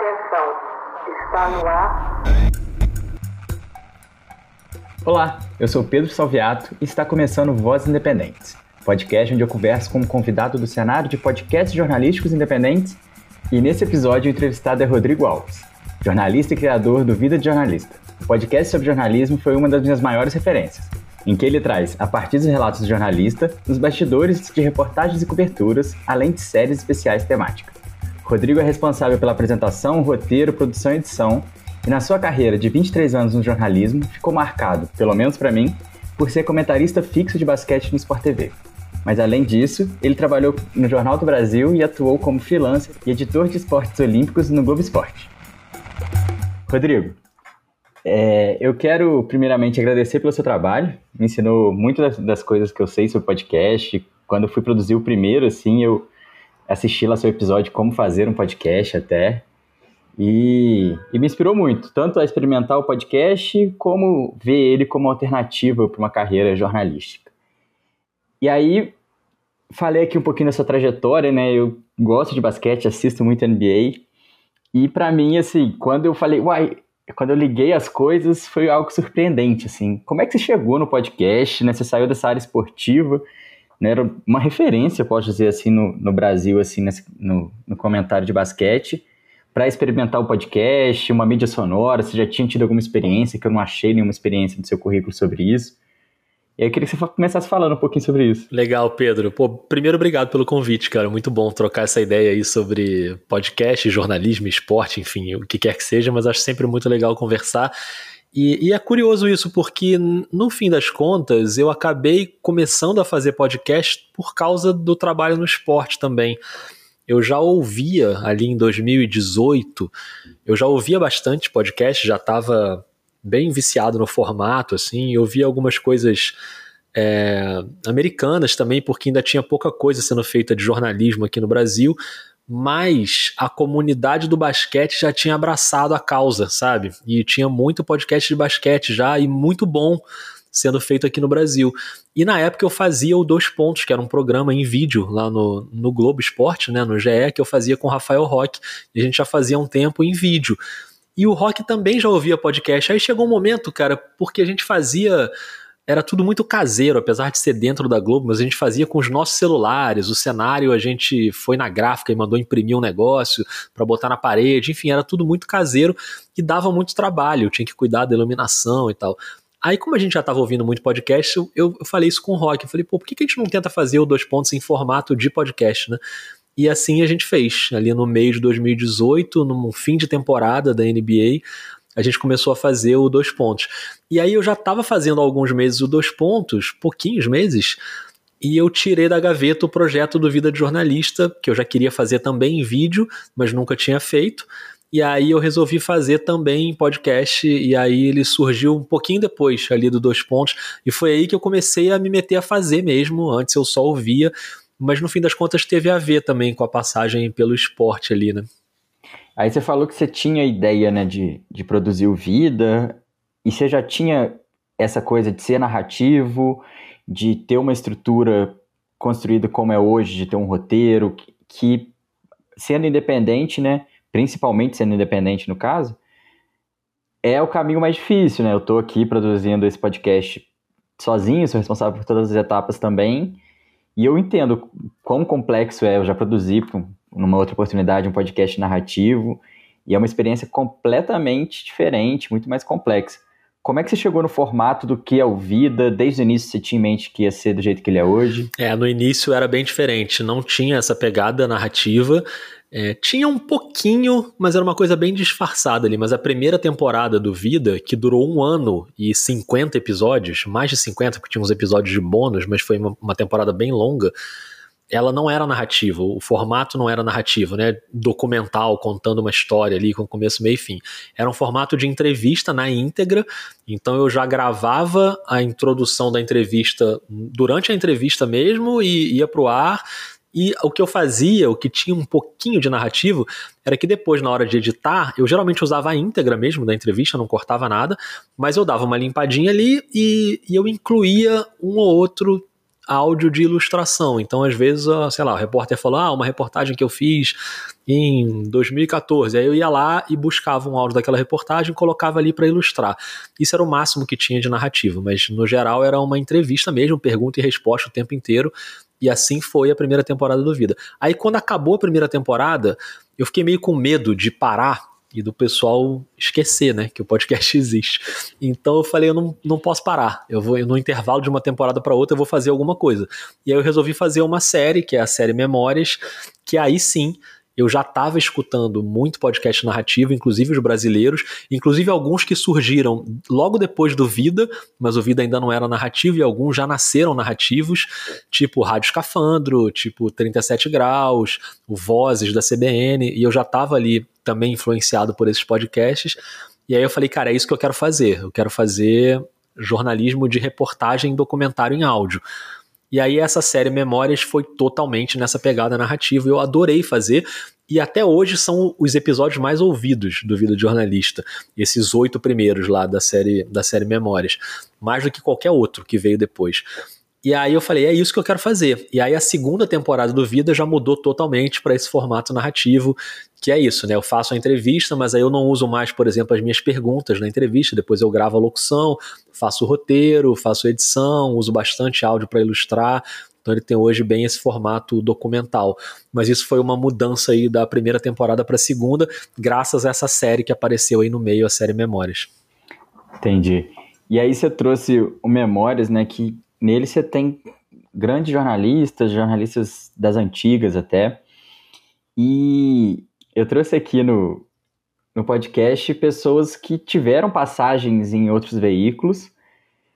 Atenção, está no ar. Olá, eu sou Pedro Salviato e está começando Vozes Independentes, podcast onde eu converso com um convidado do cenário de podcasts jornalísticos independentes. E nesse episódio o entrevistado é Rodrigo Alves, jornalista e criador do Vida de Jornalista. O podcast sobre jornalismo foi uma das minhas maiores referências, em que ele traz, a partir dos relatos do jornalista, os bastidores de reportagens e coberturas, além de séries especiais temáticas. Rodrigo é responsável pela apresentação, roteiro, produção e edição, e na sua carreira de 23 anos no jornalismo, ficou marcado, pelo menos para mim, por ser comentarista fixo de basquete no Sport TV. Mas além disso, ele trabalhou no Jornal do Brasil e atuou como freelancer e editor de esportes olímpicos no Globo Esporte. Rodrigo, é, eu quero primeiramente agradecer pelo seu trabalho. Me ensinou muito das, das coisas que eu sei sobre podcast. Quando eu fui produzir o primeiro, assim, eu assisti lá seu episódio Como Fazer um Podcast até. E, e, me inspirou muito, tanto a experimentar o podcast, como ver ele como alternativa para uma carreira jornalística. E aí, falei aqui um pouquinho da sua trajetória, né? Eu gosto de basquete, assisto muito NBA. E para mim, assim, quando eu falei, uai, quando eu liguei as coisas, foi algo surpreendente, assim. Como é que você chegou no podcast, né? Você saiu dessa área esportiva né, era uma referência, posso dizer assim, no, no Brasil, assim, nesse, no, no comentário de basquete, para experimentar o podcast, uma mídia sonora, você já tinha tido alguma experiência, que eu não achei nenhuma experiência no seu currículo sobre isso. E aí eu queria que você começasse falando um pouquinho sobre isso. Legal, Pedro. Pô, primeiro, obrigado pelo convite, cara. Muito bom trocar essa ideia aí sobre podcast, jornalismo, esporte, enfim, o que quer que seja, mas acho sempre muito legal conversar. E, e, é curioso isso, porque no fim das contas eu acabei começando a fazer podcast por causa do trabalho no esporte também. Eu já ouvia ali em 2018, eu já ouvia bastante podcast, já estava bem viciado no formato, assim, eu via algumas coisas é, americanas também, porque ainda tinha pouca coisa sendo feita de jornalismo aqui no Brasil, mas a comunidade do basquete já tinha abraçado a causa, sabe? E tinha muito podcast de basquete já e muito bom sendo feito aqui no Brasil. E na época eu fazia o Dois Pontos, que era um programa em vídeo lá no, no Globo Esporte, né, no GE, que eu fazia com o Rafael Roque, e a gente já fazia um tempo em vídeo. E o Rock também já ouvia podcast. Aí chegou um momento, cara, porque a gente fazia era tudo muito caseiro, apesar de ser dentro da Globo, mas a gente fazia com os nossos celulares. O cenário a gente foi na gráfica e mandou imprimir um negócio para botar na parede, enfim, era tudo muito caseiro e dava muito trabalho, tinha que cuidar da iluminação e tal. Aí, como a gente já estava ouvindo muito podcast, eu, eu, falei isso com o Rock. Eu falei, pô, por que, que a gente não tenta fazer o Dois Pontos em formato de podcast, né? E assim a gente fez. Ali no mês de 2018, no fim de temporada da NBA, a gente começou a fazer o dois pontos. E aí eu já estava fazendo há alguns meses o dois pontos, pouquinhos meses, e eu tirei da gaveta o projeto do Vida de Jornalista, que eu já queria fazer também em vídeo, mas nunca tinha feito. E aí eu resolvi fazer também podcast, e aí ele surgiu um pouquinho depois ali do Dois Pontos, e foi aí que eu comecei a me meter a fazer mesmo, antes eu só ouvia, mas no fim das contas teve a ver também com a passagem pelo esporte ali, né? Aí você falou que você tinha a ideia né, de, de produzir o Vida, e você já tinha essa coisa de ser narrativo, de ter uma estrutura construída como é hoje, de ter um roteiro, que, que sendo independente, né, principalmente sendo independente no caso, é o caminho mais difícil, né? Eu estou aqui produzindo esse podcast sozinho, sou responsável por todas as etapas também, e eu entendo quão complexo é, eu já produzi numa outra oportunidade, um podcast narrativo, e é uma experiência completamente diferente, muito mais complexa. Como é que você chegou no formato do que é o Vida? Desde o início você tinha em mente que ia ser do jeito que ele é hoje? É, no início era bem diferente, não tinha essa pegada narrativa. É, tinha um pouquinho, mas era uma coisa bem disfarçada ali. Mas a primeira temporada do Vida, que durou um ano e 50 episódios, mais de 50, porque tinha uns episódios de bônus, mas foi uma, uma temporada bem longa ela não era narrativa, o formato não era narrativo, né? Documental, contando uma história ali com começo, meio e fim. Era um formato de entrevista na íntegra, então eu já gravava a introdução da entrevista durante a entrevista mesmo e ia pro ar. E o que eu fazia, o que tinha um pouquinho de narrativo, era que depois, na hora de editar, eu geralmente usava a íntegra mesmo da entrevista, não cortava nada, mas eu dava uma limpadinha ali e, e eu incluía um ou outro áudio de ilustração. Então, às vezes, sei lá, o repórter falou: ah, uma reportagem que eu fiz em 2014. Aí eu ia lá e buscava um áudio daquela reportagem e colocava ali para ilustrar. Isso era o máximo que tinha de narrativa, mas no geral era uma entrevista mesmo, pergunta e resposta o tempo inteiro. E assim foi a primeira temporada do Vida. Aí quando acabou a primeira temporada, eu fiquei meio com medo de parar e do pessoal esquecer, né, que o podcast existe. Então eu falei, eu não, não posso parar. Eu vou no intervalo de uma temporada para outra eu vou fazer alguma coisa. E aí eu resolvi fazer uma série, que é a série Memórias, que aí sim eu já estava escutando muito podcast narrativo, inclusive os brasileiros, inclusive alguns que surgiram logo depois do Vida, mas o Vida ainda não era narrativo e alguns já nasceram narrativos, tipo Rádio Escafandro, tipo 37 Graus, o Vozes da CBN, e eu já estava ali também influenciado por esses podcasts. E aí eu falei, cara, é isso que eu quero fazer. Eu quero fazer jornalismo de reportagem documentário em áudio. E aí essa série Memórias foi totalmente nessa pegada narrativa. Eu adorei fazer. E até hoje são os episódios mais ouvidos do Vida de Jornalista. Esses oito primeiros lá da série, da série Memórias. Mais do que qualquer outro que veio depois. E aí eu falei, é isso que eu quero fazer. E aí a segunda temporada do Vida já mudou totalmente para esse formato narrativo, que é isso, né? Eu faço a entrevista, mas aí eu não uso mais, por exemplo, as minhas perguntas na entrevista, depois eu gravo a locução, faço o roteiro, faço edição, uso bastante áudio para ilustrar. Então ele tem hoje bem esse formato documental. Mas isso foi uma mudança aí da primeira temporada para a segunda, graças a essa série que apareceu aí no meio, a série Memórias. Entendi. E aí você trouxe o Memórias, né, que nele você tem grandes jornalistas, jornalistas das antigas até. E eu trouxe aqui no, no podcast pessoas que tiveram passagens em outros veículos,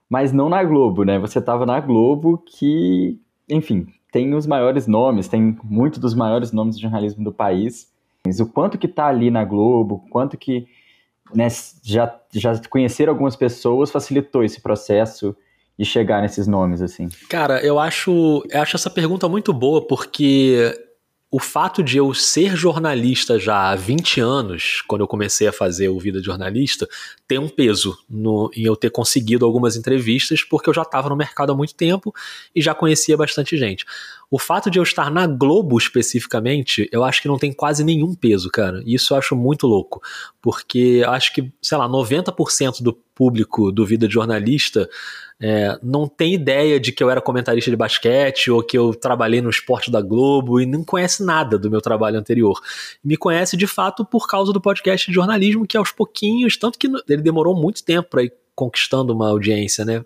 mas não na Globo, né? Você estava na Globo que, enfim, tem os maiores nomes, tem muitos dos maiores nomes do jornalismo do país. Mas o quanto que está ali na Globo, quanto que né, já, já conhecer algumas pessoas facilitou esse processo de chegar nesses nomes, assim? Cara, eu acho, eu acho essa pergunta muito boa, porque o fato de eu ser jornalista já há 20 anos, quando eu comecei a fazer o Vida de Jornalista, tem um peso no, em eu ter conseguido algumas entrevistas, porque eu já estava no mercado há muito tempo e já conhecia bastante gente. O fato de eu estar na Globo especificamente, eu acho que não tem quase nenhum peso, cara. Isso eu acho muito louco. Porque acho que, sei lá, 90% do público do Vida de Jornalista é, não tem ideia de que eu era comentarista de basquete ou que eu trabalhei no esporte da Globo e não conhece nada do meu trabalho anterior. Me conhece de fato por causa do podcast de jornalismo, que aos pouquinhos, tanto que ele demorou muito tempo para ir conquistando uma audiência, né?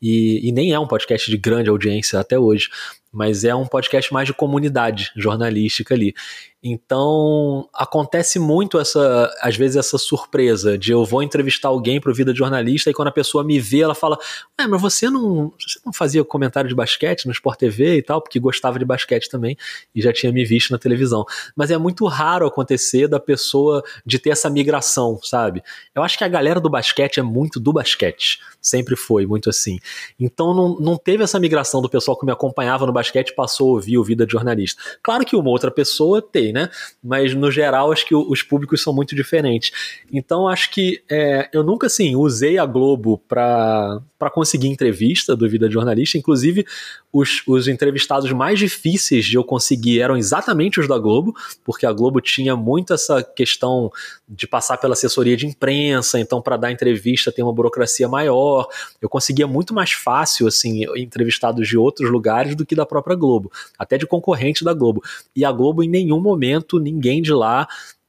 E, e, nem é um podcast de grande audiência até hoje, mas é um podcast mais de comunidade jornalística ali. Então, acontece muito essa, às vezes, essa surpresa de eu vou entrevistar alguém para o Vida de Jornalista e quando a pessoa me vê, ela fala: mas você não, você não fazia comentário de basquete no Sport TV e tal, porque gostava de basquete também e já tinha me visto na televisão. Mas é muito raro acontecer da pessoa de ter essa migração, sabe? Eu acho que a galera do basquete é muito do basquete, sempre foi muito assim. Então, não, não teve essa migração do pessoal que me acompanhava no basquete passou a ouvir o Vida de Jornalista. Claro que uma outra pessoa tem né? Mas no geral, acho que os públicos são muito diferentes. Então, acho que é, eu nunca, assim, usei a Globo para conseguir entrevista do Vida de Jornalista. Inclusive, os, os entrevistados mais difíceis de eu conseguir eram exatamente os da Globo, porque a Globo tinha muito essa questão de passar pela assessoria de imprensa, então, para dar entrevista tem uma burocracia maior. Eu conseguia muito mais fácil, assim, entrevistados de outros lugares do que da própria Globo, até de concorrente da Globo. E a Globo, em nenhum momento, momento ninguém de lá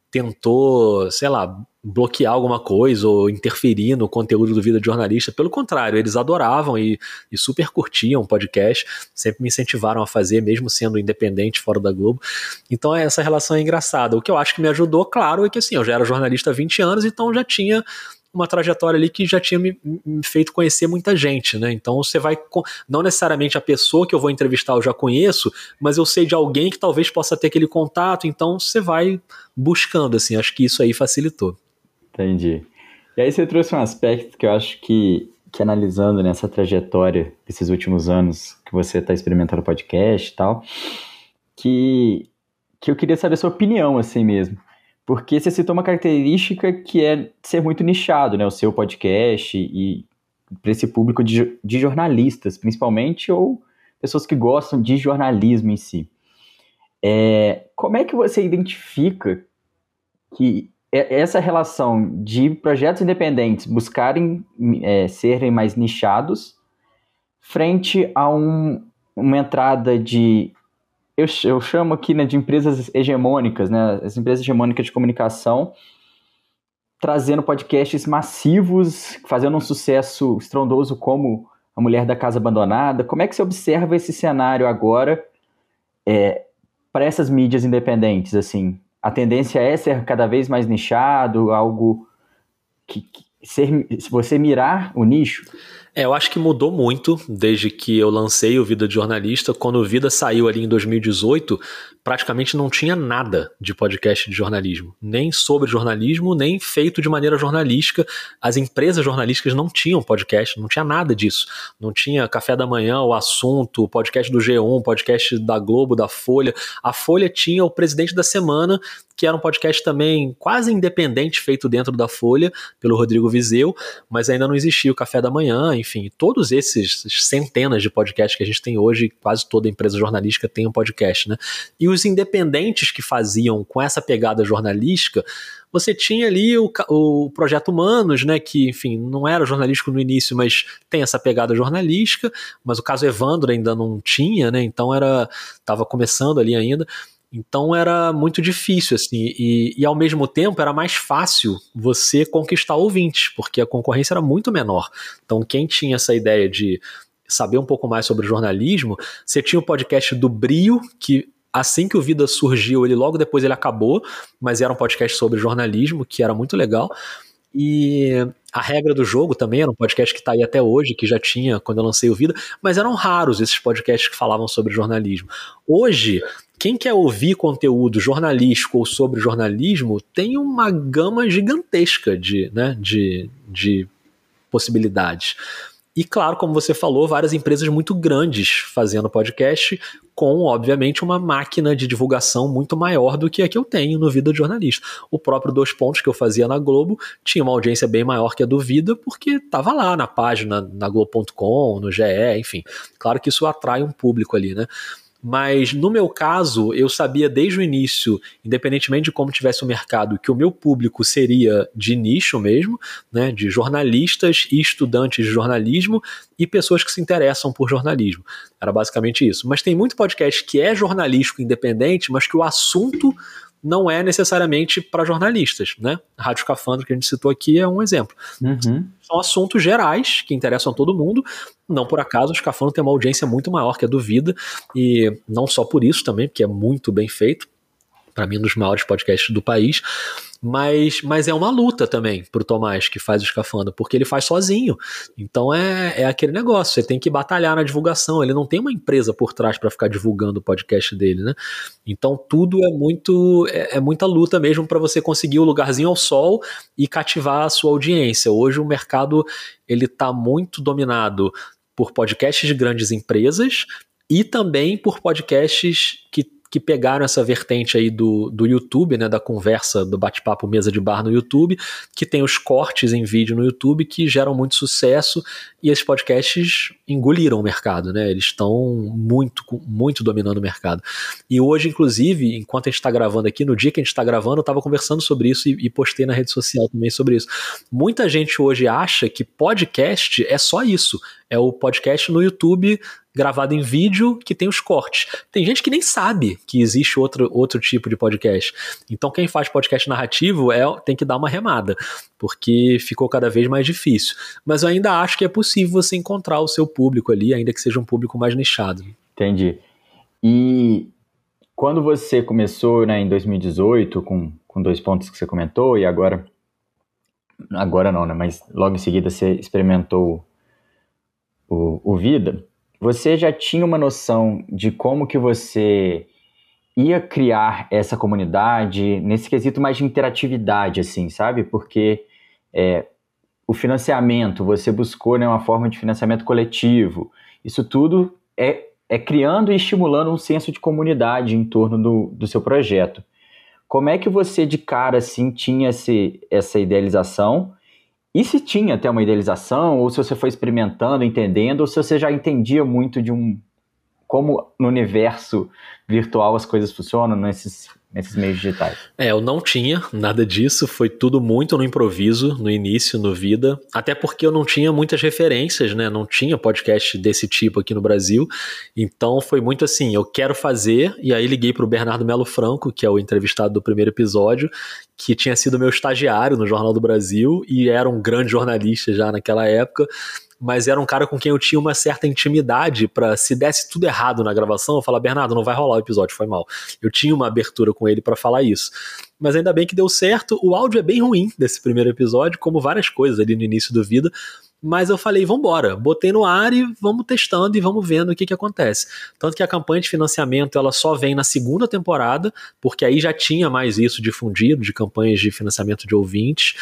tentou, sei lá, bloquear alguma coisa ou interferir no conteúdo do Vida de Jornalista. Pelo contrário, eles adoravam e, e, super curtiam o podcast, sempre me incentivaram a fazer, mesmo sendo independente fora da Globo. Então essa relação é engraçada. O que eu acho que me ajudou, claro, é que assim, eu já era jornalista há 20 anos, então já tinha uma trajetória ali que já tinha me, me, feito conhecer muita gente, né? Então você vai. Não necessariamente a pessoa que eu vou entrevistar eu já conheço, mas eu sei de alguém que talvez possa ter aquele contato, então você vai buscando, assim. Acho que isso aí facilitou. Entendi. E aí você trouxe um aspecto que eu acho que, que analisando nessa trajetória desses últimos anos que você está experimentando podcast e tal, que, que eu queria saber a sua opinião, assim mesmo porque você citou uma característica que é ser muito nichado, né? O seu podcast e para esse público de, de jornalistas, principalmente, ou pessoas que gostam de jornalismo em si. É, como é que você identifica que essa relação de projetos independentes buscarem é, serem mais nichados frente a um, uma entrada de eu, eu chamo aqui né, de empresas hegemônicas, né, as empresas hegemônicas de comunicação trazendo podcasts massivos, fazendo um sucesso estrondoso como A Mulher da Casa Abandonada. Como é que você observa esse cenário agora é, para essas mídias independentes? Assim, a tendência é ser cada vez mais nichado, algo que, que ser, se você mirar o nicho. É, eu acho que mudou muito desde que eu lancei o Vida de Jornalista. Quando o Vida saiu ali em 2018, praticamente não tinha nada de podcast de jornalismo, nem sobre jornalismo, nem feito de maneira jornalística. As empresas jornalísticas não tinham podcast, não tinha nada disso. Não tinha Café da Manhã, o assunto, podcast do G1, podcast da Globo, da Folha. A Folha tinha o Presidente da Semana, que era um podcast também quase independente, feito dentro da Folha, pelo Rodrigo Vizeu, mas ainda não existia o Café da Manhã, enfim, todos esses centenas de podcasts que a gente tem hoje, quase toda empresa jornalística tem um podcast, né? E os independentes que faziam com essa pegada jornalística, você tinha ali o, o Projeto Humanos, né, que, enfim, não era jornalístico no início, mas tem essa pegada jornalística, mas o caso Evandro ainda não tinha, né, então era, estava começando ali ainda, então era muito difícil, assim, e, e, ao mesmo tempo era mais fácil você conquistar ouvintes, porque a concorrência era muito menor. Então quem tinha essa ideia de saber um pouco mais sobre jornalismo, você tinha o podcast do Brio, que assim que o Vida surgiu, ele logo depois ele acabou, mas era um podcast sobre jornalismo, que era muito legal. E a regra do jogo também era um podcast que está aí até hoje, que já tinha quando eu lancei o Vida, mas eram raros esses podcasts que falavam sobre jornalismo. Hoje, quem quer ouvir conteúdo jornalístico ou sobre jornalismo tem uma gama gigantesca de, né, de, de possibilidades. E claro, como você falou, várias empresas muito grandes fazendo podcast, com, obviamente, uma máquina de divulgação muito maior do que a que eu tenho no Vida de Jornalista. O próprio Dois Pontos que eu fazia na Globo tinha uma audiência bem maior que a do Vida, porque estava lá na página, na Globo.com, no GE, enfim. Claro que isso atrai um público ali, né? Mas no meu caso, eu sabia desde o início, independentemente de como tivesse o mercado, que o meu público seria de nicho mesmo, né, de jornalistas e estudantes de jornalismo e pessoas que se interessam por jornalismo. Era basicamente isso. Mas tem muito podcast que é jornalístico independente, mas que o assunto não é necessariamente para jornalistas, né? A Rádio Cafandro que a gente citou aqui é um exemplo. Uhum. São assuntos gerais que interessam a todo mundo. Não por acaso, o Escafandro tem uma audiência muito maior que a do Vida, e não só por isso também, porque é muito bem feito. Para mim, um dos maiores podcasts do país. Mas, mas é uma luta também pro Tomás, que faz o escafandro, porque ele faz sozinho. Então é, é aquele negócio, você tem que batalhar na divulgação. Ele não tem uma empresa por trás para ficar divulgando o podcast dele, né? Então tudo é muito é, é muita luta mesmo para você conseguir o lugarzinho ao sol e cativar a sua audiência. Hoje o mercado ele tá muito dominado por podcasts de grandes empresas e também por podcasts que que pegaram essa vertente aí do, do YouTube, né, da conversa, do bate-papo mesa de bar no YouTube, que tem os cortes em vídeo no YouTube que geram muito sucesso e esses podcasts engoliram o mercado, né? Eles estão muito, muito dominando o mercado. E hoje, inclusive, enquanto a gente está gravando aqui, no dia que a gente está gravando, eu estava conversando sobre isso e, e postei na rede social também sobre isso. Muita gente hoje acha que podcast é só isso. É o podcast no YouTube gravado em vídeo que tem os cortes. Tem gente que nem sabe que existe outro, outro tipo de podcast. Então quem faz podcast narrativo é tem que dar uma remada, porque ficou cada vez mais difícil. Mas eu ainda acho que é possível você encontrar o seu público ali, ainda que seja um público mais nichado. Entendi. E quando você começou né, em 2018 com, com dois pontos que você comentou e agora agora não, né? Mas logo em seguida você experimentou o, o Vida você já tinha uma noção de como que você ia criar essa comunidade nesse quesito mais de interatividade, assim, sabe? Porque é, o financiamento, você buscou né, uma forma de financiamento coletivo, isso tudo é, é criando e estimulando um senso de comunidade em torno do, do seu projeto. Como é que você, de cara, assim, tinha esse, essa idealização e se tinha até uma idealização, ou se você foi experimentando, entendendo, ou se você já entendia muito de um, como no universo virtual as coisas funcionam nesses nesses meios digitais? É, eu não tinha nada disso, foi tudo muito no improviso, no início, no Vida, até porque eu não tinha muitas referências, né? Não tinha podcast desse tipo aqui no Brasil, então foi muito assim, eu quero fazer, e aí liguei para o Bernardo Melo Franco, que é o entrevistado do primeiro episódio, que tinha sido meu estagiário no Jornal do Brasil e era um grande jornalista já naquela época, mas era um cara com quem eu tinha uma certa intimidade para se desse tudo errado na gravação, eu falar, Bernardo, não vai rolar o episódio, foi mal. Eu tinha uma abertura com ele para falar isso. Mas ainda bem que deu certo. O áudio é bem ruim desse primeiro episódio, como várias coisas ali no início do vida, mas eu falei, vambora, botei no ar e vamos testando e vamos vendo o que, que acontece. Tanto que a campanha de financiamento ela só vem na segunda temporada, porque aí já tinha mais isso difundido, de campanhas de financiamento de ouvintes.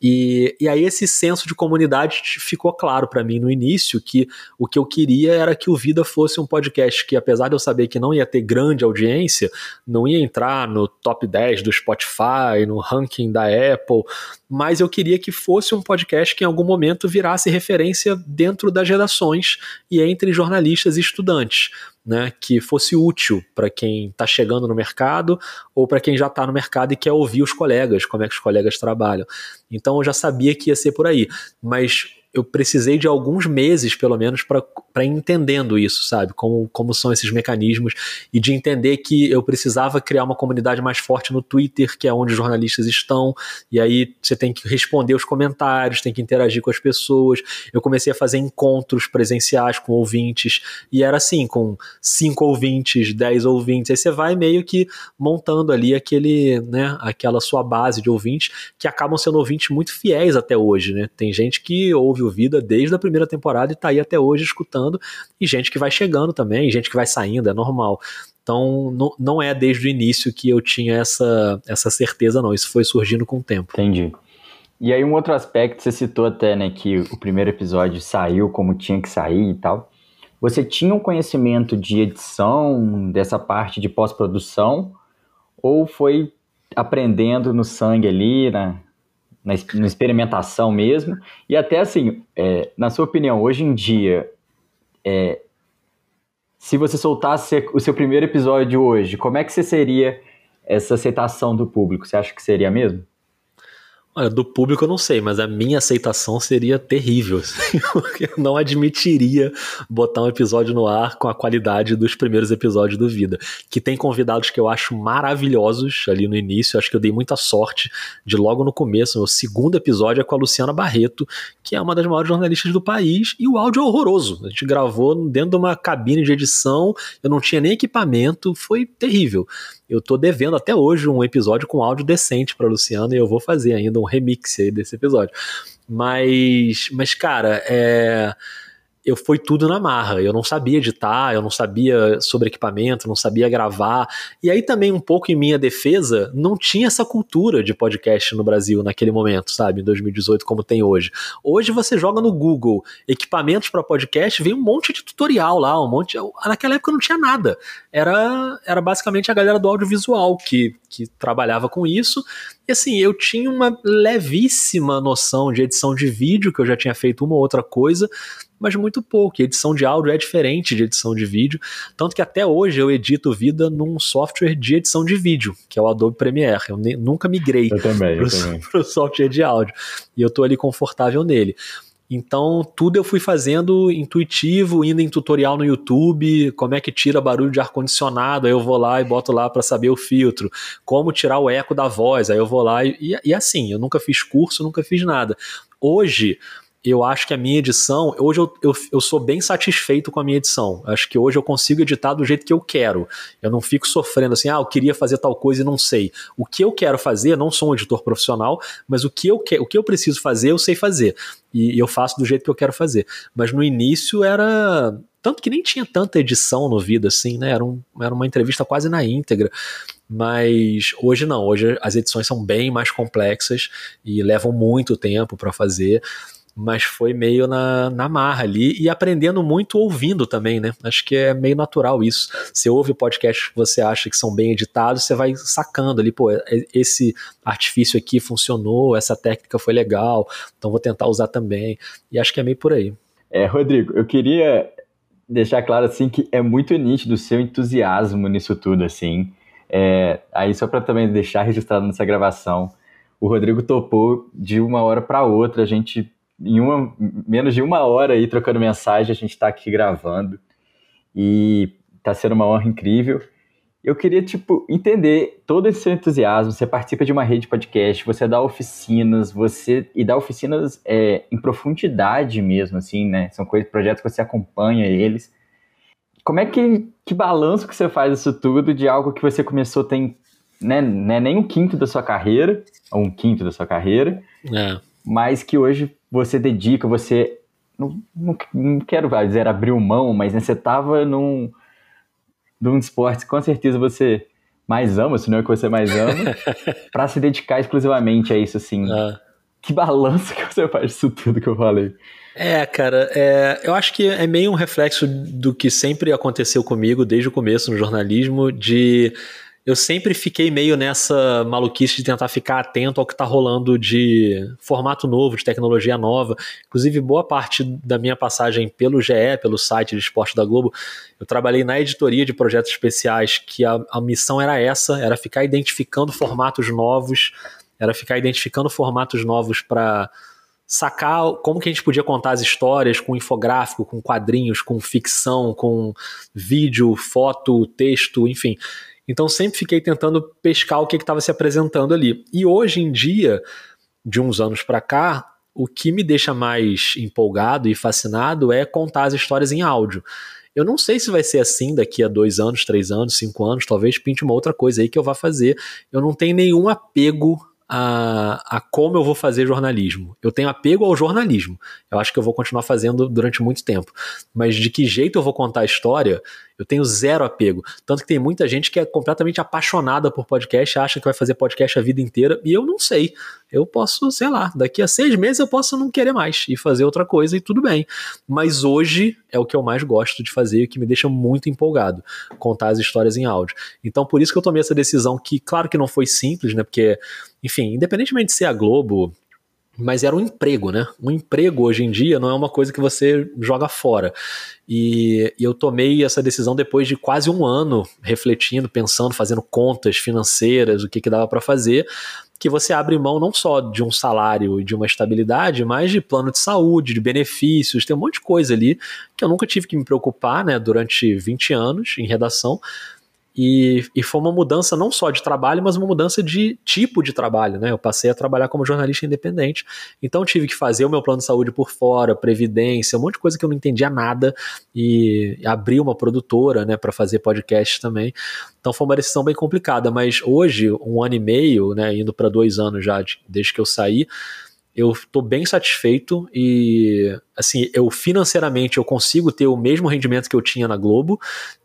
E, e aí esse senso de comunidade ficou claro para mim no início que o que eu queria era que o Vida fosse um podcast que, apesar de eu saber que não ia ter grande audiência, não ia entrar no top 10 do Spotify, no ranking da Apple, mas eu queria que fosse um podcast que em algum momento virasse referência dentro das redações e entre jornalistas e estudantes né, que fosse útil para quem está chegando no mercado ou para quem já está no mercado e quer ouvir os colegas, como é que os colegas trabalham. Então eu já sabia que ia ser por aí, mas eu precisei de alguns meses, pelo menos, para entendendo isso, sabe? Como, como são esses mecanismos e de entender que eu precisava criar uma comunidade mais forte no Twitter, que é onde os jornalistas estão, e aí você tem que responder os comentários, tem que interagir com as pessoas. Eu comecei a fazer encontros presenciais com ouvintes, e era assim, com cinco ouvintes, dez ouvintes, aí você vai meio que montando ali aquele, né, aquela sua base de ouvintes que acabam sendo ouvintes muito fiéis até hoje, né? Tem gente que ouve o Vida desde a primeira temporada e tá aí até hoje escutando, e gente que vai chegando também, gente que vai saindo, é normal. Então, não, não é desde o início que eu tinha essa, essa certeza, não. Isso foi surgindo com o tempo. Entendi. E aí, um outro aspecto, você citou até, né, que o primeiro episódio saiu como tinha que sair e tal. Você tinha um conhecimento de edição, dessa parte de pós-produção, ou foi aprendendo no sangue ali, né, na, na experimentação mesmo. E até assim, é, na sua opinião, hoje em dia, é, se você soltasse o seu primeiro episódio hoje, como é que você seria essa aceitação do público? Você acha que seria mesmo? Do público eu não sei, mas a minha aceitação seria terrível. Assim, porque eu não admitiria botar um episódio no ar com a qualidade dos primeiros episódios do Vida. Que tem convidados que eu acho maravilhosos ali no início. Acho que eu dei muita sorte de logo no começo. O segundo episódio é com a Luciana Barreto, que é uma das maiores jornalistas do país, e o áudio é horroroso. A gente gravou dentro de uma cabine de edição, eu não tinha nem equipamento, foi terrível. Eu tô devendo até hoje um episódio com áudio decente para Luciana e eu vou fazer ainda um remix aí desse episódio. Mas, mas cara, é eu fui tudo na marra. Eu não sabia editar, eu não sabia sobre equipamento, não sabia gravar. E aí também um pouco em minha defesa, não tinha essa cultura de podcast no Brasil naquele momento, sabe, em 2018 como tem hoje. Hoje você joga no Google equipamentos para podcast, vem um monte de tutorial lá, um monte. Naquela época não tinha nada. Era era basicamente a galera do audiovisual que que trabalhava com isso. E assim, eu tinha uma levíssima noção de edição de vídeo, que eu já tinha feito uma ou outra coisa, mas muito pouco. E edição de áudio é diferente de edição de vídeo, tanto que até hoje eu edito vida num software de edição de vídeo, que é o Adobe Premiere. Eu ne, nunca migrei para o software de áudio. E eu estou ali confortável nele. Então, tudo eu fui fazendo intuitivo, indo em tutorial no YouTube, como é que tira barulho de ar-condicionado, aí eu vou lá e boto lá para saber o filtro, como tirar o eco da voz, aí eu vou lá e, e assim, eu nunca fiz curso, nunca fiz nada. Hoje, eu acho que a minha edição, hoje eu, eu, eu, sou bem satisfeito com a minha edição. Acho que hoje eu consigo editar do jeito que eu quero. Eu não fico sofrendo assim, ah, eu queria fazer tal coisa e não sei. O que eu quero fazer, não sou um editor profissional, mas o que eu, que, o que eu preciso fazer, eu sei fazer. E, e eu faço do jeito que eu quero fazer. Mas no início era. Tanto que nem tinha tanta edição no Vida assim, né? Era, um, era uma entrevista quase na íntegra. Mas hoje não, hoje as edições são bem mais complexas e levam muito tempo para fazer mas foi meio na, na marra ali e aprendendo muito ouvindo também, né? Acho que é meio natural isso. Você ouve podcasts que você acha que são bem editados, você vai sacando ali, pô, é, esse artifício aqui funcionou, essa técnica foi legal, então vou tentar usar também. E acho que é meio por aí. É, Rodrigo, eu queria deixar claro assim que é muito nítido o seu entusiasmo nisso tudo, assim. É, aí só para também deixar registrado nessa gravação, o Rodrigo topou de uma hora para outra, a gente em uma menos de uma hora aí trocando mensagem, a gente está aqui gravando e está sendo uma honra incrível. Eu queria, tipo, entender todo esse seu entusiasmo. Você participa de uma rede podcast, você dá oficinas, você. E dá oficinas é, em profundidade mesmo, assim, né? São coisas, projetos que você acompanha eles. Como é que. Que balanço que você faz isso tudo de algo que você começou tem. Né, né, nem um quinto da sua carreira, ou um quinto da sua carreira, é. mas que hoje você dedica, você. Não, não, não quero dizer abriu mão, mas né, você estava num de um esporte que com certeza você mais ama, se não é o que você mais ama, para se dedicar exclusivamente a isso, assim. Ah. Que balanço que você faz disso tudo que eu falei. É, cara, é, eu acho que é meio um reflexo do que sempre aconteceu comigo desde o começo no jornalismo, de eu sempre fiquei meio nessa maluquice de tentar ficar atento ao que está rolando de formato novo, de tecnologia nova. Inclusive, boa parte da minha passagem pelo GE, pelo site de esporte da Globo, eu trabalhei na editoria de projetos especiais, que a, a missão era essa, era ficar identificando formatos novos, era ficar identificando formatos novos para sacar como que a gente podia contar as histórias com infográfico, com quadrinhos, com ficção, com vídeo, foto, texto, enfim. Então sempre fiquei tentando pescar o que estava se apresentando ali. E hoje em dia, de uns anos para cá, o que me deixa mais empolgado e fascinado é contar as histórias em áudio. Eu não sei se vai ser assim daqui a dois anos, três anos, cinco anos, talvez pinte uma outra coisa aí que eu vá fazer. Eu não tenho nenhum apego a, a como eu vou fazer jornalismo. Eu tenho apego ao jornalismo. Eu acho que eu vou continuar fazendo durante muito tempo. Mas de que jeito eu vou contar a história, eu tenho zero apego. Tanto que tem muita gente que é completamente apaixonada por podcast, acha que vai fazer podcast a vida inteira, e eu não sei. Eu posso, sei lá, daqui a seis meses eu posso não querer mais e fazer outra coisa e tudo bem. Mas hoje é o que eu mais gosto de fazer e o que me deixa muito empolgado, contar as histórias em áudio. Então por isso que eu tomei essa decisão que, claro que não foi simples, né? Porque, enfim, independentemente de ser a Globo, mas era um emprego, né? Um emprego hoje em dia não é uma coisa que você joga fora. E, e, eu tomei essa decisão depois de quase um ano refletindo, pensando, fazendo contas financeiras, o que, que dava para fazer, que você abre mão não só de um salário e de uma estabilidade, mas de plano de saúde, de benefícios, tem um monte de coisa ali que eu nunca tive que me preocupar, né, durante 20 anos em redação, e, e foi uma mudança não só de trabalho, mas uma mudança de tipo de trabalho, né? Eu passei a trabalhar como jornalista independente, então tive que fazer o meu plano de saúde por fora, previdência, um monte de coisa que eu não entendia nada e abri uma produtora, né, para fazer podcast também. Então foi uma decisão bem complicada, mas hoje, um ano e meio, né, indo para dois anos já desde que eu saí, eu estou bem satisfeito e assim eu financeiramente eu consigo ter o mesmo rendimento que eu tinha na Globo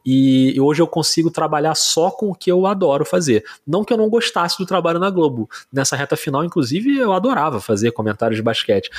e, hoje eu consigo trabalhar só com o que eu adoro fazer. Não que eu não gostasse do trabalho na Globo. Nessa reta final inclusive eu adorava fazer comentários de basquete.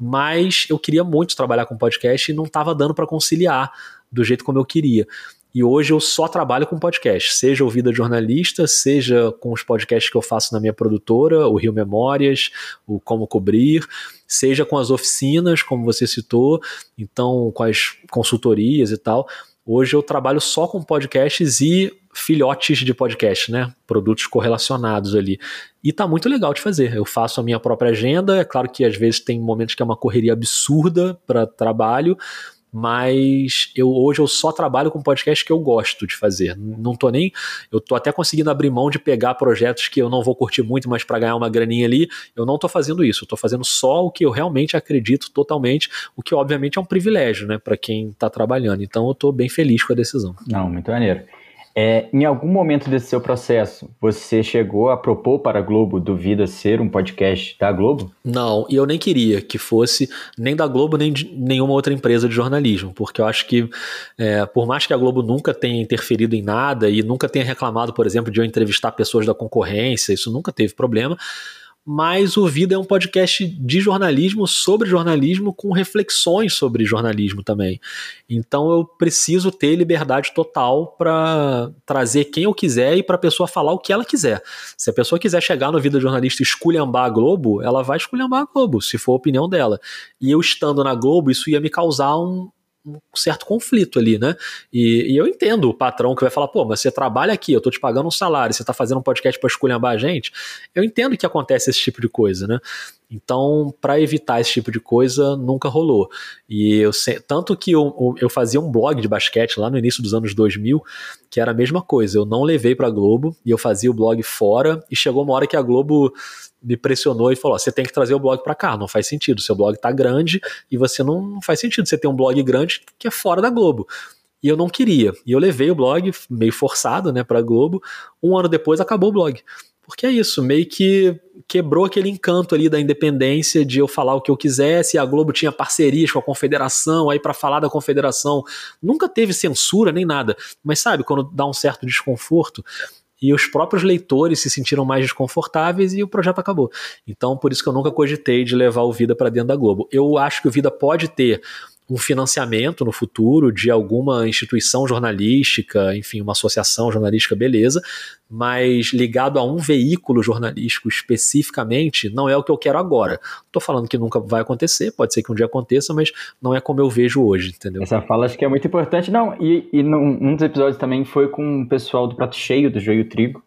Mas eu queria muito trabalhar com podcast e não estava dando para conciliar do jeito como eu queria e hoje eu só trabalho com podcast, seja o Vida Jornalista, seja com os podcasts que eu faço na minha produtora, o Rio Memórias, o Como Cobrir, seja com as oficinas, como você citou, então com as consultorias e tal. Hoje eu trabalho só com podcasts e filhotes de podcast, né? Produtos correlacionados ali. E tá muito legal de fazer. Eu faço a minha própria agenda, é claro que às vezes tem momentos que é uma correria absurda para trabalho, mas eu hoje eu só trabalho com podcast que eu gosto de fazer. Não tô nem, eu tô até conseguindo abrir mão de pegar projetos que eu não vou curtir muito, mas para ganhar uma graninha ali, eu não tô fazendo isso. Eu tô fazendo só o que eu realmente acredito totalmente, o que obviamente é um privilégio, né, para quem tá trabalhando. Então eu tô bem feliz com a decisão. Não, muito maneiro. É, em algum momento desse seu processo, você chegou a propor para a Globo Duvida ser um podcast da Globo? Não, e eu nem queria que fosse nem da Globo nem de nenhuma outra empresa de jornalismo, porque eu acho que, é, por mais que a Globo nunca tenha interferido em nada e nunca tenha reclamado, por exemplo, de eu entrevistar pessoas da concorrência, isso nunca teve problema mas o Vida é um podcast de jornalismo sobre jornalismo com reflexões sobre jornalismo também. Então eu preciso ter liberdade total para trazer quem eu quiser e para a pessoa falar o que ela quiser. Se a pessoa quiser chegar no Vida Jornalista e esculhambar a Globo, ela vai esculhambar a Globo, se for a opinião dela. E eu estando na Globo, isso ia me causar um, um certo conflito ali, né? E, e, eu entendo o patrão que vai falar, pô, mas você trabalha aqui, eu tô te pagando um salário, você tá fazendo um podcast para esculhambar a gente. Eu entendo que acontece esse tipo de coisa, né? Então, para evitar esse tipo de coisa, nunca rolou. E eu tanto que eu, eu fazia um blog de basquete lá no início dos anos 2000, que era a mesma coisa. Eu não levei para Globo e eu fazia o blog fora e chegou uma hora que a Globo me pressionou e falou: você tem que trazer o blog para cá, não faz sentido. Seu blog tá grande e você não, não faz sentido você ter um blog grande que é fora da Globo. E eu não queria. E eu levei o blog meio forçado, né, para Globo. Um ano depois acabou o blog. Porque é isso, meio que quebrou aquele encanto ali da independência de eu falar o que eu quisesse. A Globo tinha parcerias com a Confederação, aí para falar da Confederação nunca teve censura nem nada. Mas sabe, quando dá um certo desconforto, e os próprios leitores se sentiram mais desconfortáveis e o projeto acabou. Então, por isso que eu nunca cogitei de levar o Vida para dentro da Globo. Eu acho que o Vida pode ter um financiamento no futuro de alguma instituição jornalística, enfim, uma associação jornalística, beleza, mas ligado a um veículo jornalístico especificamente, não é o que eu quero agora. Estou falando que nunca vai acontecer, pode ser que um dia aconteça, mas não é como eu vejo hoje, entendeu? Essa fala acho que é muito importante. Não, e, e num, um dos episódios também foi com o pessoal do Prato Cheio, do Joio Trigo,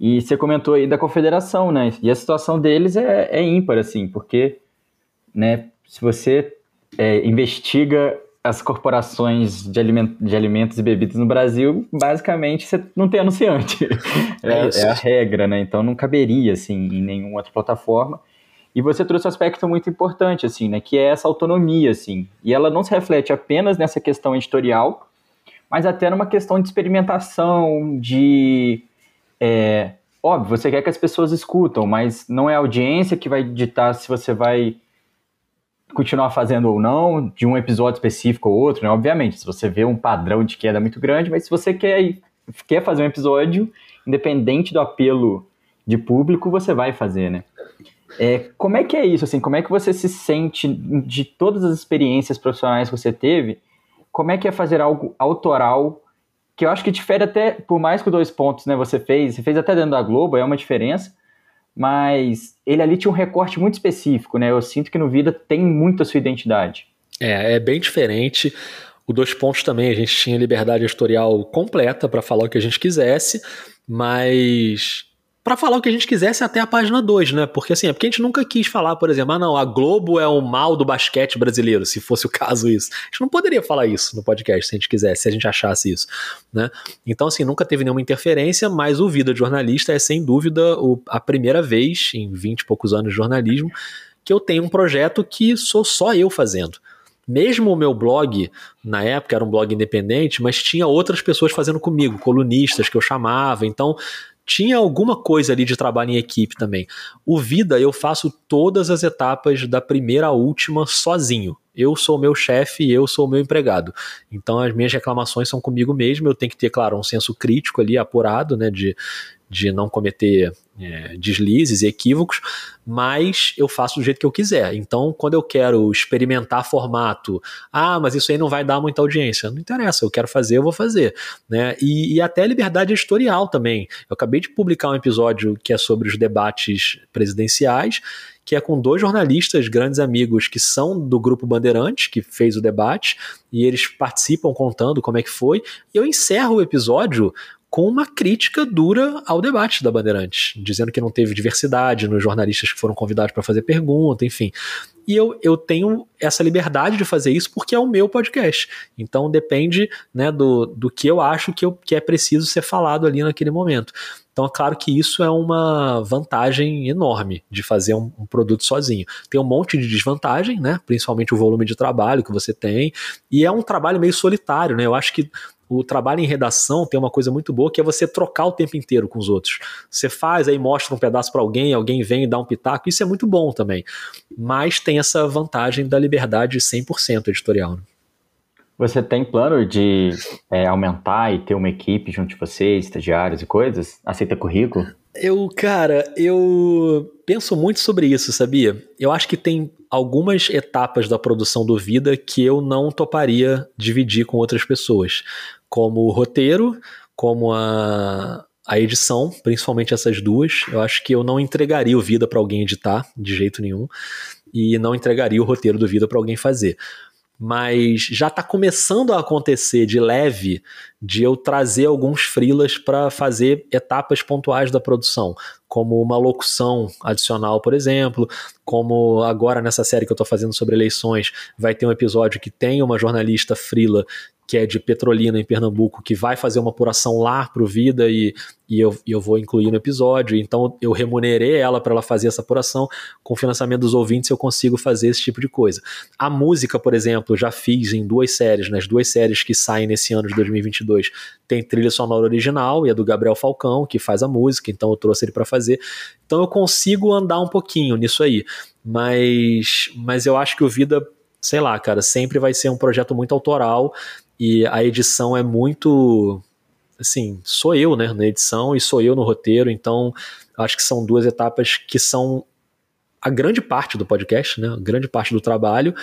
e você comentou aí da confederação, né? E a situação deles é, é ímpar, assim, porque, né, se você é, investiga as corporações de, aliment de alimentos e bebidas no Brasil, basicamente você não tem anunciante. É, é, é, a regra, né? Então não caberia assim em nenhuma outra plataforma. E você trouxe um aspecto muito importante, assim, né? Que é essa autonomia, assim. E ela não se reflete apenas nessa questão editorial, mas até numa questão de experimentação, de. É, óbvio, você quer que as pessoas escutam, mas não é a audiência que vai ditar se você vai continuar fazendo ou não, de um episódio específico ou outro, né? Obviamente, se você vê um padrão de queda muito grande, mas se você quer, quer fazer um episódio, independente do apelo de público, você vai fazer, né? É, como é que é isso, assim? Como é que você se sente de todas as experiências profissionais que você teve? Como é que é fazer algo autoral? Que eu acho que difere até, por mais que dois pontos, né? Você fez, você fez até dentro da Globo, é uma diferença mas ele ali tinha um recorte muito específico, né? Eu sinto que no Vida tem muito a sua identidade. É, é bem diferente. O Dois Pontos também, a gente tinha liberdade editorial completa para falar o que a gente quisesse, mas para falar o que a gente quisesse até a página 2, né? Porque assim, é porque a gente nunca quis falar, por exemplo, ah não, a Globo é o mal do basquete brasileiro, se fosse o caso isso. A gente não poderia falar isso no podcast se a gente quisesse, se a gente achasse isso, né? Então assim, nunca teve nenhuma interferência, mas o Vida de Jornalista é sem dúvida o, a primeira vez em 20 e poucos anos de jornalismo que eu tenho um projeto que sou só eu fazendo. Mesmo o meu blog, na época era um blog independente, mas tinha outras pessoas fazendo comigo, colunistas que eu chamava. Então, tinha alguma coisa ali de trabalho em equipe também. O Vida, eu faço todas as etapas da primeira à última sozinho. Eu sou meu chefe e eu sou meu empregado. Então as minhas reclamações são comigo mesmo. Eu tenho que ter, claro, um senso crítico ali apurado, né, de, de não cometer é, deslizes e equívocos, mas eu faço do jeito que eu quiser. Então, quando eu quero experimentar formato, ah, mas isso aí não vai dar muita audiência. Não interessa, eu quero fazer, eu vou fazer. Né? E, e até liberdade editorial também. Eu acabei de publicar um episódio que é sobre os debates presidenciais, que é com dois jornalistas, grandes amigos, que são do Grupo Bandeirantes, que fez o debate, e eles participam contando como é que foi. E eu encerro o episódio com uma crítica dura ao debate da Bandeirantes, dizendo que não teve diversidade nos jornalistas que foram convidados para fazer pergunta, enfim. E eu, eu tenho essa liberdade de fazer isso porque é o meu podcast. Então depende né, do, do que eu acho que, eu, que é preciso ser falado ali naquele momento. Então é claro que isso é uma vantagem enorme de fazer um, um, produto sozinho. Tem um monte de desvantagem, né? Principalmente o volume de trabalho que você tem. E é um trabalho meio solitário, né? Eu acho que o trabalho em redação tem uma coisa muito boa que é você trocar o tempo inteiro com os outros. Você faz, aí mostra um pedaço para alguém, alguém vem e dá um pitaco, isso é muito bom também. Mas tem essa vantagem da liberdade 100% editorial. Né? Você tem plano de é, aumentar e ter uma equipe junto de vocês, estagiários e coisas? Aceita currículo? Eu, cara, eu penso muito sobre isso, sabia? Eu acho que tem algumas etapas da produção do Vida que eu não toparia dividir com outras pessoas, como o roteiro, como a, a edição, principalmente essas duas. Eu acho que eu não entregaria o Vida para alguém editar, de jeito nenhum, e não entregaria o roteiro do Vida para alguém fazer. mas já está começando a acontecer de leve de eu trazer alguns frilas para fazer etapas pontuais da produção, como uma locução adicional, por exemplo, como agora nessa série que eu estou fazendo sobre eleições, vai ter um episódio que tem uma jornalista frila que é de Petrolina, em Pernambuco, que vai fazer uma apuração lá para o Vida e, e, eu, e eu vou incluir no episódio. Então eu remunerei ela para ela fazer essa apuração. Com o financiamento dos ouvintes eu consigo fazer esse tipo de coisa. A música, por exemplo, já fiz em duas séries, nas duas séries que saem nesse ano de 2022. Tem trilha sonora original e é do Gabriel Falcão, que faz a música, então eu trouxe ele para fazer. Então eu consigo andar um pouquinho nisso aí. Mas, mas eu acho que o Vida sei lá, cara, sempre vai ser um projeto muito autoral e a edição é muito assim, sou eu, né, na edição e sou eu no roteiro, então acho que são duas etapas que são a grande parte do podcast, né, a grande parte do trabalho.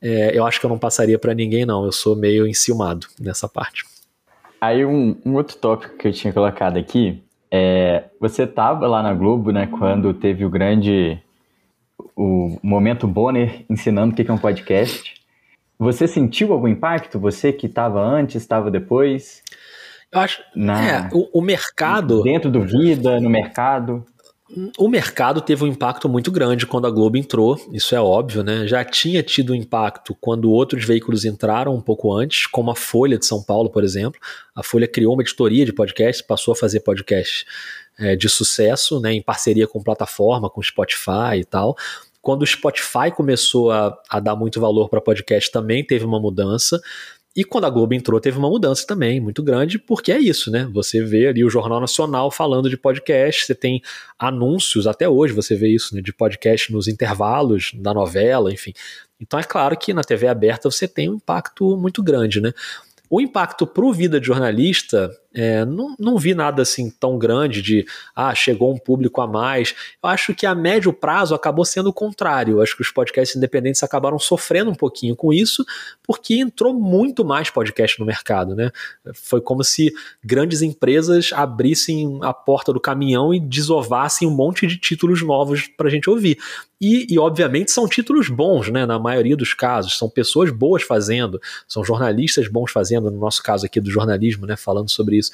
É, eu acho que eu não passaria para ninguém, não. Eu sou meio enciumado nessa parte. Aí um, um, outro tópico que eu tinha colocado aqui é você estava lá na Globo, né, quando teve o grande o momento Bonner ensinando o que é um podcast. Você sentiu algum impacto? Você que estava antes, estava depois? Eu acho. Na, é, o, o mercado. Dentro do Vida, no mercado. O mercado teve um impacto muito grande quando a Globo entrou, isso é óbvio, né? Já tinha tido impacto quando outros veículos entraram um pouco antes, como a Folha de São Paulo, por exemplo. A Folha criou uma editoria de podcast, passou a fazer podcast é, de sucesso, né, em parceria com plataforma, com Spotify e tal. Quando o Spotify começou a, a dar muito valor para podcast, também teve uma mudança. E quando a Globo entrou, teve uma mudança também muito grande, porque é isso, né? Você vê ali o Jornal Nacional falando de podcast, você tem anúncios, até hoje você vê isso, né? De podcast nos intervalos da novela, enfim. Então é claro que na TV aberta você tem um impacto muito grande, né? O impacto para o vida de jornalista, é, não, não vi nada assim tão grande de, ah, chegou um público a mais. Eu acho que a médio prazo acabou sendo o contrário. Eu acho que os podcasts independentes acabaram sofrendo um pouquinho com isso, porque entrou muito mais podcast no mercado, né? Foi como se grandes empresas abrissem a porta do caminhão e desovassem um monte de títulos novos para a gente ouvir. E, e, obviamente, são títulos bons, né? Na maioria dos casos. São pessoas boas fazendo, são jornalistas bons fazendo, no nosso caso aqui do jornalismo, né? Falando sobre isso.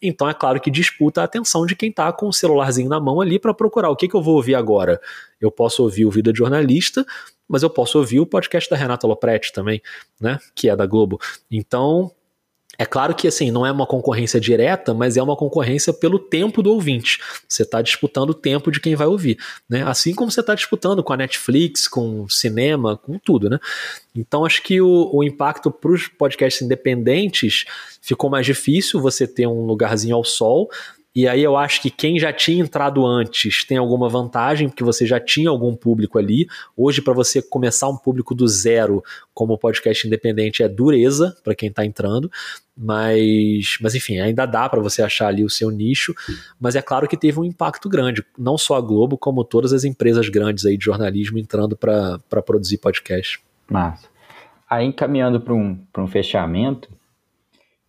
Então, é claro que disputa a atenção de quem está com o celularzinho na mão ali para procurar o que, que eu vou ouvir agora. Eu posso ouvir o Vida de Jornalista, mas eu posso ouvir o podcast da Renata Lopretti também, né? Que é da Globo. Então, é claro que assim, não é uma concorrência direta, mas é uma concorrência pelo tempo do ouvinte. Você está disputando o tempo de quem vai ouvir. Né? Assim como você está disputando com a Netflix, com o cinema, com tudo. Né? Então acho que o, o impacto para os podcasts independentes ficou mais difícil você ter um lugarzinho ao sol, e aí eu acho que quem já tinha entrado antes tem alguma vantagem, porque você já tinha algum público ali. Hoje, para você começar um público do zero como podcast independente é dureza para quem está entrando. Mas, mas enfim, ainda dá para você achar ali o seu nicho. Mas é claro que teve um impacto grande. Não só a Globo, como todas as empresas grandes aí de jornalismo entrando para produzir podcast. Massa. Aí encaminhando para um, um fechamento,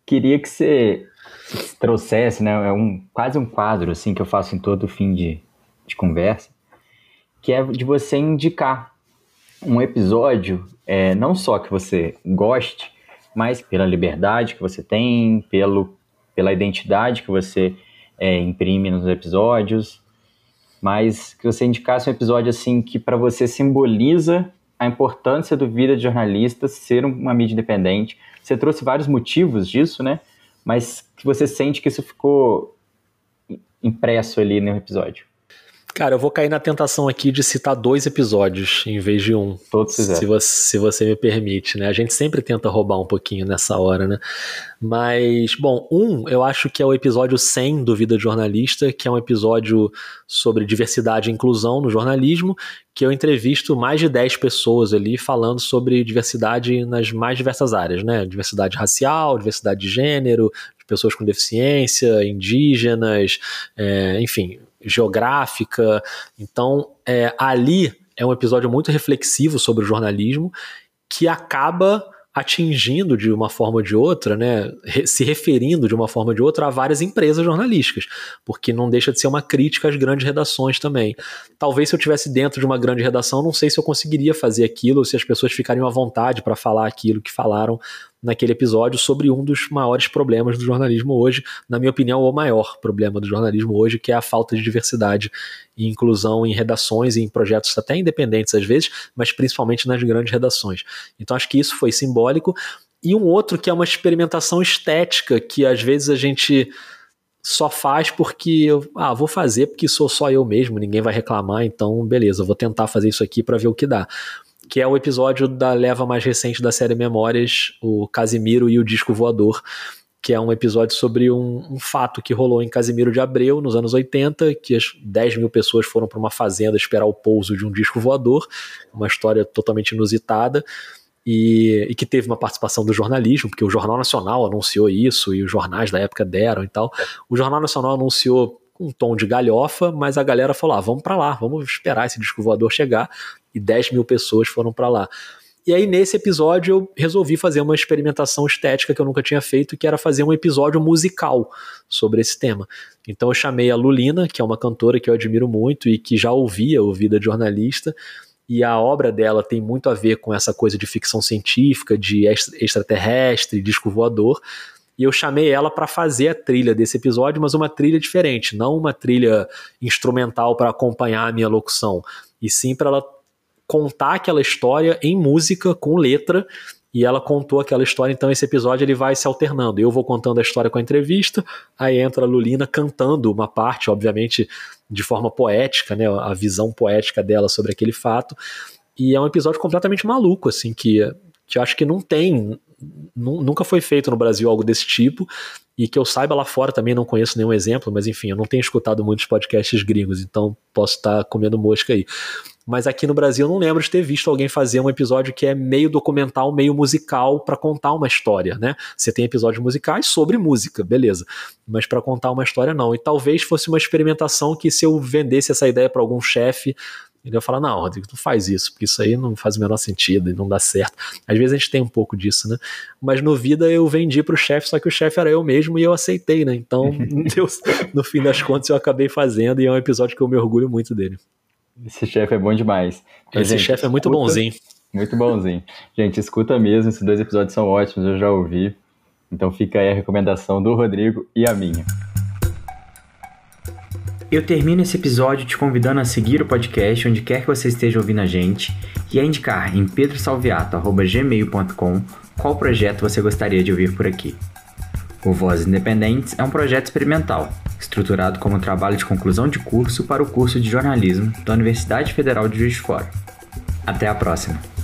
queria que você trouxesse, né, é um, quase um quadro assim que eu faço em todo fim de, de conversa, que é de você indicar um episódio, é, não só que você goste, mas pela liberdade que você tem, pelo, pela identidade que você é, imprime nos episódios, mas que você indicasse um episódio assim que para você simboliza a importância do vida de jornalista ser uma mídia independente. Você trouxe vários motivos disso, né? mas que você sente que isso ficou impresso ali no episódio. Cara, eu vou cair na tentação aqui de citar dois episódios em vez de um. Todos se você, se você me permite, né? A gente sempre tenta roubar um pouquinho nessa hora, né? Mas, bom, um eu acho que é o episódio 100 do Vida de Jornalista, que é um episódio sobre diversidade e inclusão no jornalismo, que eu entrevisto mais de 10 pessoas ali falando sobre diversidade nas mais diversas áreas, né? Diversidade racial, diversidade de gênero, pessoas com deficiência, indígenas, é, enfim, geográfica. Então, é, ali é um episódio muito reflexivo sobre o jornalismo que acaba atingindo de uma forma ou de outra, né, se referindo de uma forma ou de outra a várias empresas jornalísticas, porque não deixa de ser uma crítica às grandes redações também. Talvez se eu tivesse dentro de uma grande redação, não sei se eu conseguiria fazer aquilo, se as pessoas ficariam à vontade para falar aquilo que falaram naquele episódio sobre um dos maiores problemas do jornalismo hoje, na minha opinião, o maior problema do jornalismo hoje, que é a falta de diversidade e inclusão em redações e em projetos até independentes às vezes, mas principalmente nas grandes redações. Então acho que isso foi simbólico. E um outro que é uma experimentação estética que às vezes a gente só faz porque eu, ah, vou fazer porque sou só eu mesmo, ninguém vai reclamar, então beleza, vou tentar fazer isso aqui para ver o que dá que é o episódio da leva mais recente da série Memórias, o Casimiro e o Disco Voador, que é um episódio sobre um, um, fato que rolou em Casimiro de Abreu, nos anos 80, que as 10 mil pessoas foram para uma fazenda esperar o pouso de um disco voador, uma história totalmente inusitada, e, e, que teve uma participação do jornalismo, porque o Jornal Nacional anunciou isso, e os jornais da época deram e tal. O Jornal Nacional anunciou um tom de galhofa, mas a galera falou: ah, vamos para lá, vamos esperar esse disco voador chegar e 10 mil pessoas foram para lá. E aí, nesse episódio, eu resolvi fazer uma experimentação estética que eu nunca tinha feito, que era fazer um episódio musical sobre esse tema. Então, eu chamei a Lulina, que é uma cantora que eu admiro muito e que já ouvia o Vida de Jornalista, e a obra dela tem muito a ver com essa coisa de ficção científica, de extraterrestre, disco voador. E eu chamei ela para fazer a trilha desse episódio, mas uma trilha diferente, não uma trilha instrumental para acompanhar a minha locução, e sim para ela contar aquela história em música com letra e ela contou aquela história, então esse episódio ele vai se alternando. Eu vou contando a história com a entrevista, aí entra a Lulina cantando uma parte, obviamente de forma poética, né, a visão poética dela sobre aquele fato. E é um episódio completamente maluco, assim, que, que eu acho que não tem, nunca foi feito no Brasil algo desse tipo, e que eu saiba lá fora também não conheço nenhum exemplo, mas enfim, eu não tenho escutado muitos podcasts gringos, então posso estar comendo mosca aí mas aqui no Brasil eu não lembro de ter visto alguém fazer um episódio que é meio documental, meio musical para contar uma história, né? Você tem episódios musicais sobre música, beleza, mas para contar uma história não. E talvez fosse uma experimentação que se eu vendesse essa ideia para algum chefe, ele ia falar: Não, Rodrigo, tu faz isso, porque isso aí não faz o menor sentido e não dá certo. Às vezes a gente tem um pouco disso, né? Mas no Vida eu vendi pro chefe, só que o chefe era eu mesmo e eu aceitei, né? Então, Deus, no fim das contas, eu acabei fazendo e é um episódio que eu me orgulho muito dele. Esse chefe é bom demais. Então, Esse chefe é muito bonzinho. Muito bonzinho. Gente, escuta mesmo, esses dois episódios são ótimos, eu já ouvi. Então fica aí a recomendação do Rodrigo e a minha. Eu termino esse episódio te convidando a seguir o podcast onde quer que você esteja ouvindo a gente e a indicar em pedrosalviato.gmail.com qual projeto você gostaria de ouvir por aqui. O Vozes Independentes é um projeto experimental, estruturado como um trabalho de conclusão de curso para o curso de jornalismo da Universidade Federal de Juiz de Fora. Até a próxima!